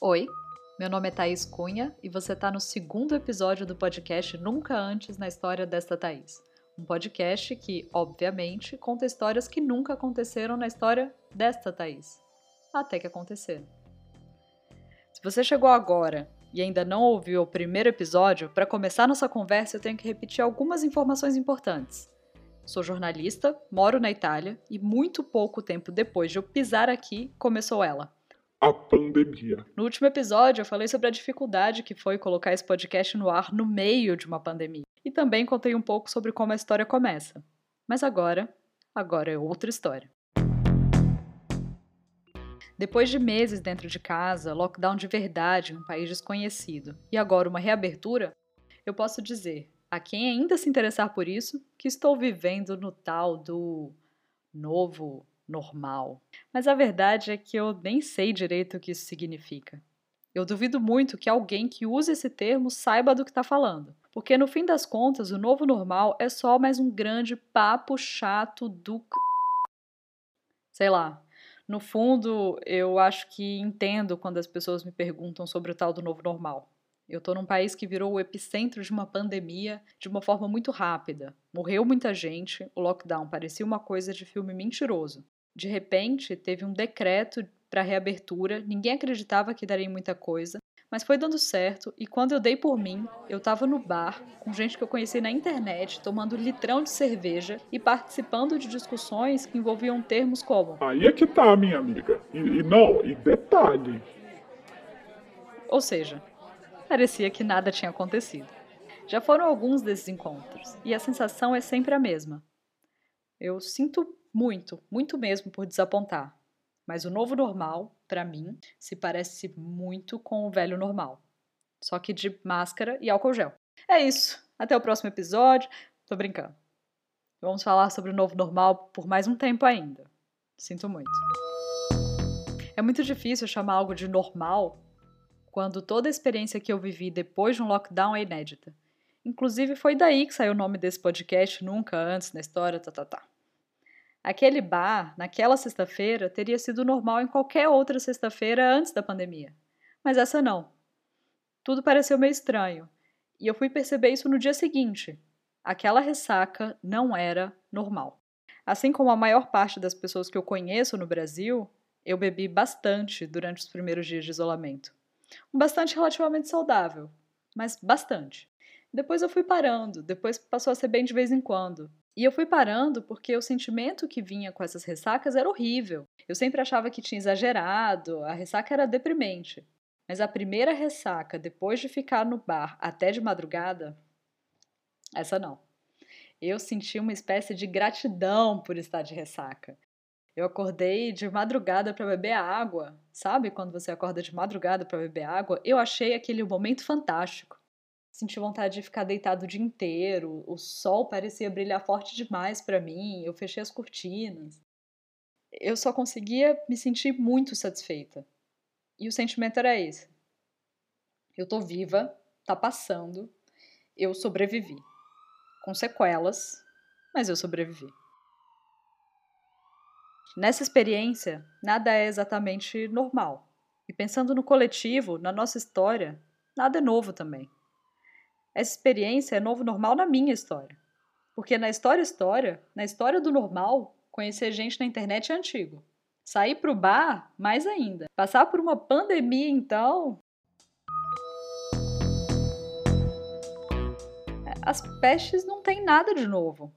Oi, meu nome é Thaís Cunha e você está no segundo episódio do podcast Nunca Antes na História desta Thaís. Um podcast que, obviamente, conta histórias que nunca aconteceram na história desta Thaís. Até que aconteceram. Se você chegou agora e ainda não ouviu o primeiro episódio, para começar nossa conversa eu tenho que repetir algumas informações importantes. Sou jornalista, moro na Itália e muito pouco tempo depois de eu pisar aqui, começou ela. A pandemia. No último episódio, eu falei sobre a dificuldade que foi colocar esse podcast no ar no meio de uma pandemia. E também contei um pouco sobre como a história começa. Mas agora, agora é outra história. Depois de meses dentro de casa, lockdown de verdade em um país desconhecido e agora uma reabertura, eu posso dizer, a quem ainda se interessar por isso, que estou vivendo no tal do novo normal. Mas a verdade é que eu nem sei direito o que isso significa. Eu duvido muito que alguém que use esse termo saiba do que está falando, porque no fim das contas o novo normal é só mais um grande papo chato do. Sei lá, no fundo, eu acho que entendo quando as pessoas me perguntam sobre o tal do novo normal. Eu estou num país que virou o epicentro de uma pandemia de uma forma muito rápida. Morreu muita gente, o lockdown parecia uma coisa de filme mentiroso. De repente, teve um decreto para reabertura, ninguém acreditava que daria muita coisa, mas foi dando certo e quando eu dei por mim, eu tava no bar com gente que eu conheci na internet, tomando litrão de cerveja e participando de discussões que envolviam termos como. Aí é que tá, minha amiga. E, e não, e detalhe. Ou seja, parecia que nada tinha acontecido. Já foram alguns desses encontros e a sensação é sempre a mesma. Eu sinto muito, muito mesmo por desapontar. Mas o novo normal, para mim, se parece muito com o velho normal. Só que de máscara e álcool gel. É isso. Até o próximo episódio. Tô brincando. Vamos falar sobre o novo normal por mais um tempo ainda. Sinto muito. É muito difícil chamar algo de normal quando toda a experiência que eu vivi depois de um lockdown é inédita. Inclusive, foi daí que saiu o nome desse podcast, nunca antes na história, tá, tá, tá. Aquele bar, naquela sexta-feira, teria sido normal em qualquer outra sexta-feira antes da pandemia. Mas essa não. Tudo pareceu meio estranho. E eu fui perceber isso no dia seguinte. Aquela ressaca não era normal. Assim como a maior parte das pessoas que eu conheço no Brasil, eu bebi bastante durante os primeiros dias de isolamento. Um bastante relativamente saudável, mas bastante. Depois eu fui parando, depois passou a ser bem de vez em quando. E eu fui parando porque o sentimento que vinha com essas ressacas era horrível. Eu sempre achava que tinha exagerado, a ressaca era deprimente. Mas a primeira ressaca, depois de ficar no bar até de madrugada, essa não. Eu senti uma espécie de gratidão por estar de ressaca. Eu acordei de madrugada para beber água. Sabe quando você acorda de madrugada para beber água? Eu achei aquele momento fantástico senti vontade de ficar deitado o dia inteiro. O sol parecia brilhar forte demais para mim. Eu fechei as cortinas. Eu só conseguia me sentir muito satisfeita. E o sentimento era esse. Eu tô viva, tá passando, eu sobrevivi. Com sequelas, mas eu sobrevivi. Nessa experiência, nada é exatamente normal. E pensando no coletivo, na nossa história, nada é novo também. Essa experiência é novo normal na minha história. Porque na história história, na história do normal, conhecer gente na internet é antigo. Sair pro bar, mais ainda. Passar por uma pandemia, então. As pestes não têm nada de novo.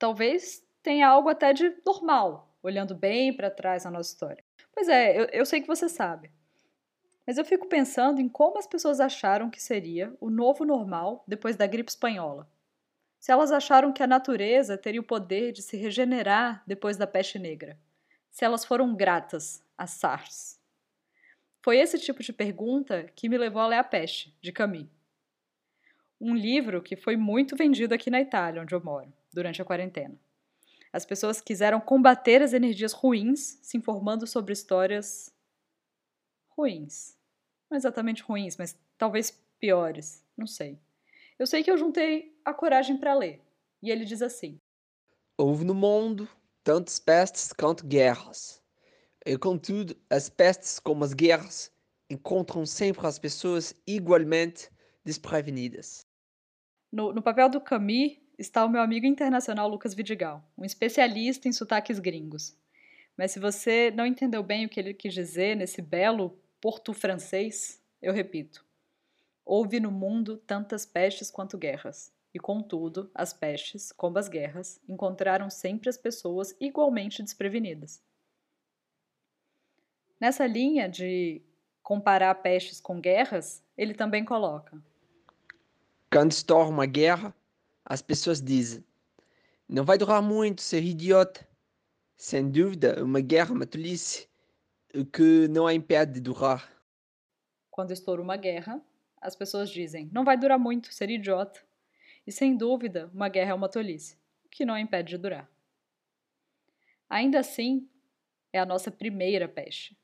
Talvez tenha algo até de normal, olhando bem para trás na nossa história. Pois é, eu, eu sei que você sabe. Mas eu fico pensando em como as pessoas acharam que seria o novo normal depois da gripe espanhola. Se elas acharam que a natureza teria o poder de se regenerar depois da peste negra. Se elas foram gratas a SARS. Foi esse tipo de pergunta que me levou a ler A Peste, de Camus. Um livro que foi muito vendido aqui na Itália, onde eu moro, durante a quarentena. As pessoas quiseram combater as energias ruins, se informando sobre histórias ruins não exatamente ruins, mas talvez piores, não sei. Eu sei que eu juntei a coragem para ler. E ele diz assim: Houve no mundo tantas pestes quanto guerras. E contudo, as pestes como as guerras encontram sempre as pessoas igualmente desprevenidas. No, no papel do Camus está o meu amigo internacional Lucas Vidigal, um especialista em sotaques gringos. Mas se você não entendeu bem o que ele quis dizer nesse belo porto francês, eu repito. Houve no mundo tantas pestes quanto guerras, e contudo, as pestes, como as guerras, encontraram sempre as pessoas igualmente desprevenidas. Nessa linha de comparar pestes com guerras, ele também coloca: Quando estoura uma guerra, as pessoas dizem: não vai durar muito, ser idiota. Sem dúvida, uma guerra, uma tolice, que não impede de durar. Quando estoura uma guerra, as pessoas dizem: não vai durar muito, ser idiota. E sem dúvida, uma guerra é uma tolice, o que não impede de durar. Ainda assim, é a nossa primeira peste.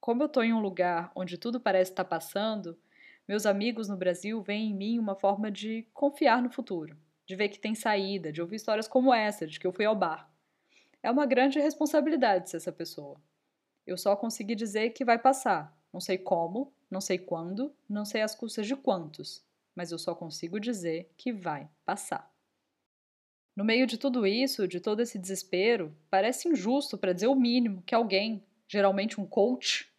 Como eu estou em um lugar onde tudo parece estar passando, meus amigos no Brasil veem em mim uma forma de confiar no futuro, de ver que tem saída, de ouvir histórias como essa, de que eu fui ao bar. É uma grande responsabilidade ser essa pessoa. Eu só consegui dizer que vai passar. Não sei como, não sei quando, não sei as custas de quantos, mas eu só consigo dizer que vai passar. No meio de tudo isso, de todo esse desespero, parece injusto, para dizer o mínimo, que alguém, geralmente um coach,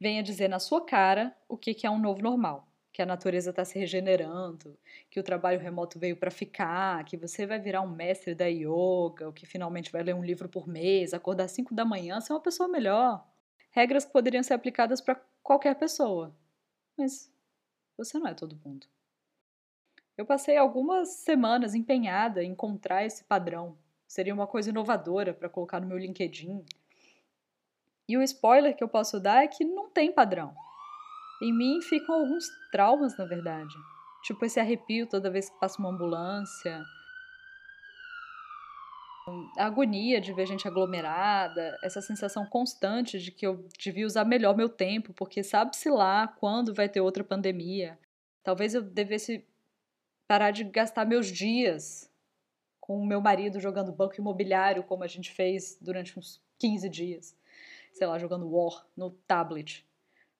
venha dizer na sua cara o que é um novo normal. Que a natureza está se regenerando, que o trabalho remoto veio para ficar, que você vai virar um mestre da yoga, ou que finalmente vai ler um livro por mês, acordar às 5 da manhã, ser uma pessoa melhor. Regras que poderiam ser aplicadas para qualquer pessoa. Mas você não é todo mundo. Eu passei algumas semanas empenhada em encontrar esse padrão. Seria uma coisa inovadora para colocar no meu LinkedIn. E o spoiler que eu posso dar é que não tem padrão. Em mim ficam alguns traumas, na verdade. Tipo esse arrepio toda vez que passa uma ambulância. A agonia de ver gente aglomerada, essa sensação constante de que eu devia usar melhor meu tempo, porque sabe-se lá quando vai ter outra pandemia. Talvez eu devesse parar de gastar meus dias com o meu marido jogando banco imobiliário, como a gente fez durante uns 15 dias. Sei lá, jogando War no tablet.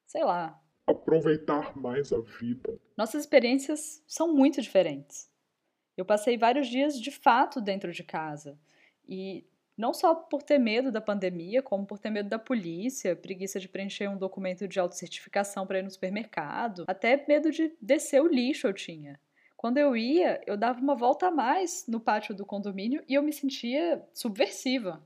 Sei lá. Aproveitar mais a vida. Nossas experiências são muito diferentes. Eu passei vários dias de fato dentro de casa. E não só por ter medo da pandemia, como por ter medo da polícia, preguiça de preencher um documento de autocertificação para ir no supermercado, até medo de descer o lixo eu tinha. Quando eu ia, eu dava uma volta a mais no pátio do condomínio e eu me sentia subversiva,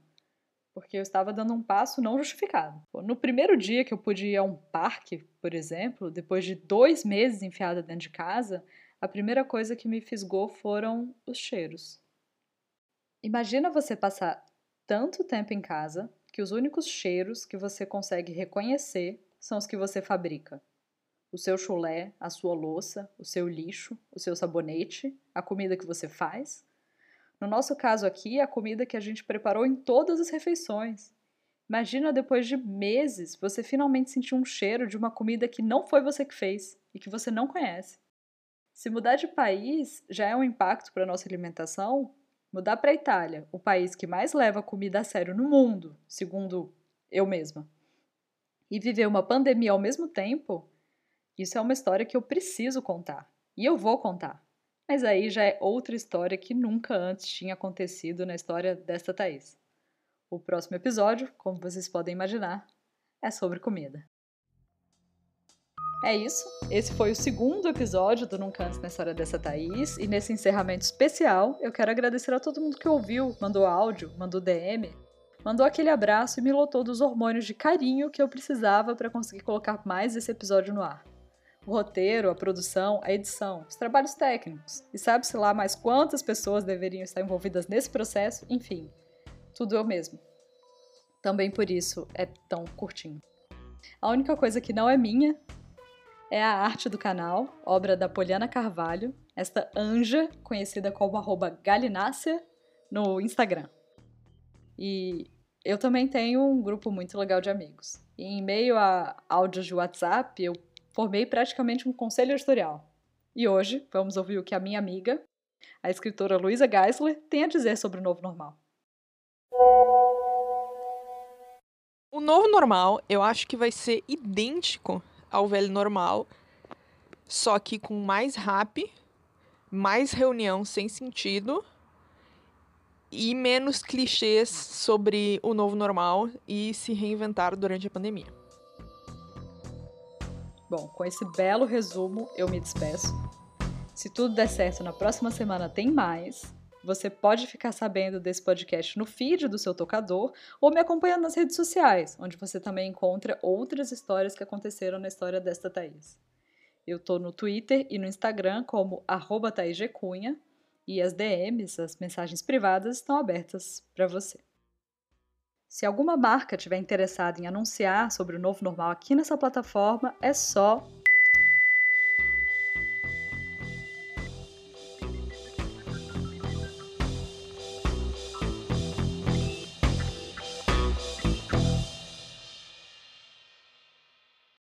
porque eu estava dando um passo não justificado. No primeiro dia que eu pude ir a um parque, por exemplo, depois de dois meses enfiada dentro de casa, a primeira coisa que me fisgou foram os cheiros. Imagina você passar tanto tempo em casa que os únicos cheiros que você consegue reconhecer são os que você fabrica o seu chulé, a sua louça, o seu lixo, o seu sabonete, a comida que você faz. No nosso caso aqui, a comida que a gente preparou em todas as refeições. Imagina depois de meses você finalmente sentir um cheiro de uma comida que não foi você que fez e que você não conhece. Se mudar de país já é um impacto para a nossa alimentação, mudar para a Itália, o país que mais leva comida a sério no mundo, segundo eu mesma, e viver uma pandemia ao mesmo tempo, isso é uma história que eu preciso contar. E eu vou contar. Mas aí já é outra história que nunca antes tinha acontecido na história desta Thaís. O próximo episódio, como vocês podem imaginar, é sobre comida. É isso. Esse foi o segundo episódio do Nunca Antes na História dessa Thaís. E nesse encerramento especial, eu quero agradecer a todo mundo que ouviu, mandou áudio, mandou DM, mandou aquele abraço e me lotou dos hormônios de carinho que eu precisava para conseguir colocar mais esse episódio no ar o roteiro, a produção, a edição, os trabalhos técnicos. E sabe-se lá mais quantas pessoas deveriam estar envolvidas nesse processo, enfim, tudo eu mesmo. Também por isso é tão curtinho. A única coisa que não é minha é a arte do canal, obra da Poliana Carvalho, esta anja conhecida como galinácea no Instagram. E eu também tenho um grupo muito legal de amigos. E em meio a áudios de WhatsApp, eu formei praticamente um conselho editorial. E hoje vamos ouvir o que a minha amiga, a escritora Luísa Geisler, tem a dizer sobre o novo normal. O novo normal, eu acho que vai ser idêntico ao velho normal, só que com mais rap, mais reunião sem sentido e menos clichês sobre o novo normal e se reinventar durante a pandemia. Bom, com esse belo resumo, eu me despeço. Se tudo der certo, na próxima semana tem mais. Você pode ficar sabendo desse podcast no feed do seu tocador ou me acompanhando nas redes sociais, onde você também encontra outras histórias que aconteceram na história desta Thaís. Eu tô no Twitter e no Instagram como arroba Cunha, e as DMs, as mensagens privadas, estão abertas para você. Se alguma marca estiver interessada em anunciar sobre o novo normal aqui nessa plataforma, é só